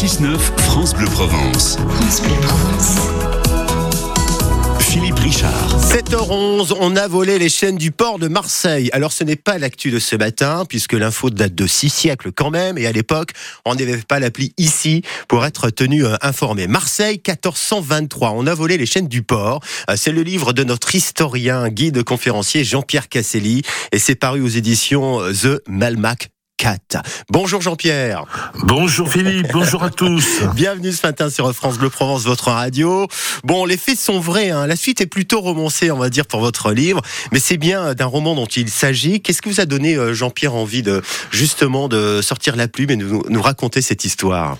6-9, France Bleu Provence. France Bleu Provence. Philippe Richard. 7h11, on a volé les chaînes du port de Marseille. Alors ce n'est pas l'actu de ce matin, puisque l'info date de six siècles quand même, et à l'époque, on n'avait pas l'appli ici pour être tenu euh, informé. Marseille, 1423, on a volé les chaînes du port. Euh, C'est le livre de notre historien, guide conférencier Jean-Pierre Casselli, et c'est paru aux éditions euh, The Malmac 4. Bonjour Jean-Pierre. Bonjour Philippe, bonjour à tous. Bienvenue ce matin sur France Bleu Provence, votre radio. Bon, les faits sont vrais, hein. la suite est plutôt romancée, on va dire, pour votre livre, mais c'est bien d'un roman dont il s'agit. Qu'est-ce que vous a donné, euh, Jean-Pierre, envie de justement de sortir la plume et de nous, nous raconter cette histoire?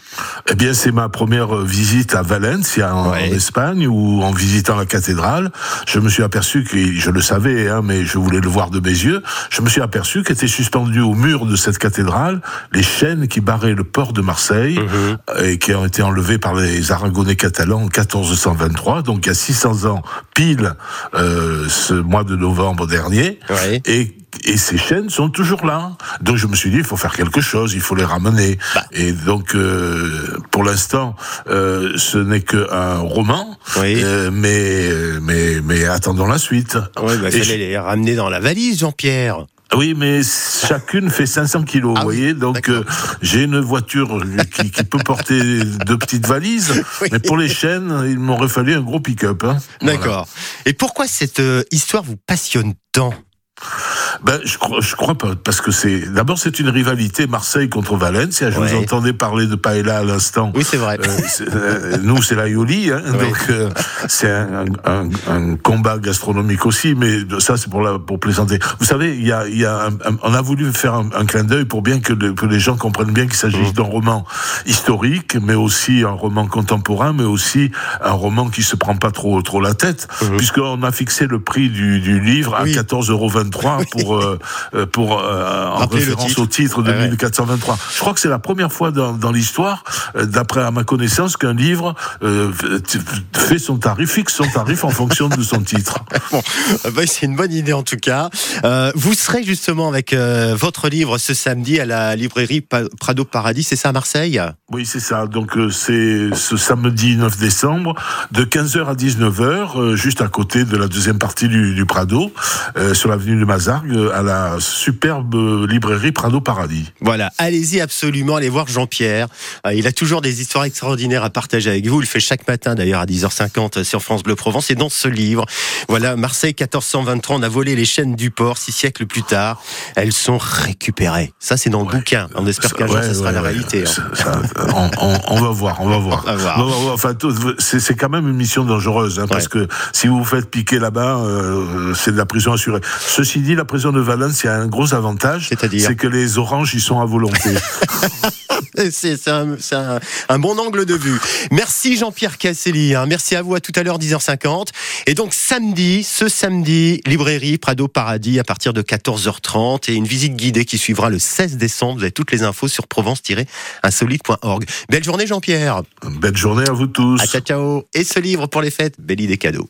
Eh bien, c'est ma première visite à Valencia, en, Ouais. en Espagne, où en visitant la cathédrale, je me suis aperçu que, je le savais, hein, mais je voulais le voir de mes yeux, je me suis aperçu qu'étaient suspendus au mur de cette cathédrale les chaînes qui barraient le port de Marseille Mhm. et qui ont été enlevées par les Aragonais catalans en 1423, donc il y a 600 ans pile euh, ce mois de novembre dernier. Ouais. Et, et ces chaînes sont toujours là. Donc je me suis dit, il faut faire quelque chose, il faut les ramener. Bah. Et donc, euh, pour l'instant, euh, ce n'est qu'un roman, Oui. euh, mais, mais, mais attendons la suite. Ouais, bah, Et fallait je- les ramener dans la valise, Jean-Pierre. Oui, mais chacune fait 500 kilos, Ah vous oui, voyez. Donc, euh, j'ai une voiture qui, qui peut porter deux petites valises, Oui. mais pour les chaînes, il m'aurait fallu un gros pick-up. hein. Voilà. D'accord. Et pourquoi cette euh, histoire vous passionne tant? Ben, je crois, je crois pas, parce que c'est d'abord c'est une rivalité Marseille contre Valencia. Je Ouais. vous entendais parler de Paella à l'instant. Oui, c'est vrai. Euh, euh, nous, c'est la Yoli, hein, Ouais. donc euh, c'est un, un- un combat gastronomique aussi, mais ça, c'est pour, la, pour plaisanter. Vous savez, il y a, il y a un- un- on a voulu faire un, clin d'œil pour bien que, le- que les gens comprennent bien qu'il Mmh. s'agit d'un roman historique, mais aussi un roman contemporain, mais aussi un roman qui se prend pas trop, trop la tête, puisqu'on a fixé le prix du, du livre à Mmh. Oui. 14,23 euros pour, euh, euh, pour euh, en Rappelez référence titre. au titre de Ah ouais. 1423. Je crois que c'est la première fois dans, dans l'histoire, euh, d'après à ma connaissance, qu'un livre euh, fait son tarif, fixe son tarif en fonction de son titre. Bon, euh, bah, c'est une bonne idée en tout cas. Euh, vous serez justement avec euh, votre livre ce samedi à la librairie Prado Paradis, c'est ça à Marseille? Oui, c'est ça. Donc euh, c'est ce samedi 9 décembre, de 15h à 19h, euh, juste à côté de la deuxième partie du, du Prado, euh, sur l'avenue de Mazargues, euh, à la superbe euh, librairie Prado Paradis. Voilà, allez-y absolument, allez voir Jean-Pierre. Euh, il a toujours des histoires extraordinaires à partager avec vous. Il le fait chaque matin d'ailleurs à 10h50 sur France Bleu Provence. Et dans ce livre, voilà, Marseille 1423, on a volé les chaînes du port six siècles plus tard. Elles sont récupérées. Ça, c'est dans le bouquin. On espère qu'un jour, Ouais, ça sera ouais, la réalité. hein. Ça- on, on- on va voir, on va voir. On va voir. Enfin, c'est quand même une mission dangereuse, hein, parce que si vous vous faites piquer là-bas, euh, c'est de la prison assurée. Ceci dit, la prison de Valence, il y a un gros avantage, C'est-à-dire c'est que les oranges, ils sont à volonté. C'est un, c'est un- un bon angle de vue. Merci Jean-Pierre Casselli. hein. Merci à vous à tout à l'heure 10h50. Et donc samedi, ce samedi, librairie Prado Paradis à partir de 14h30 et une visite guidée qui suivra le 16 décembre. Vous avez toutes les infos sur provence-insolite.org. Belle journée Jean-Pierre. Belle journée à vous tous. À ciao ciao. Et ce livre pour les fêtes, belle idée cadeau.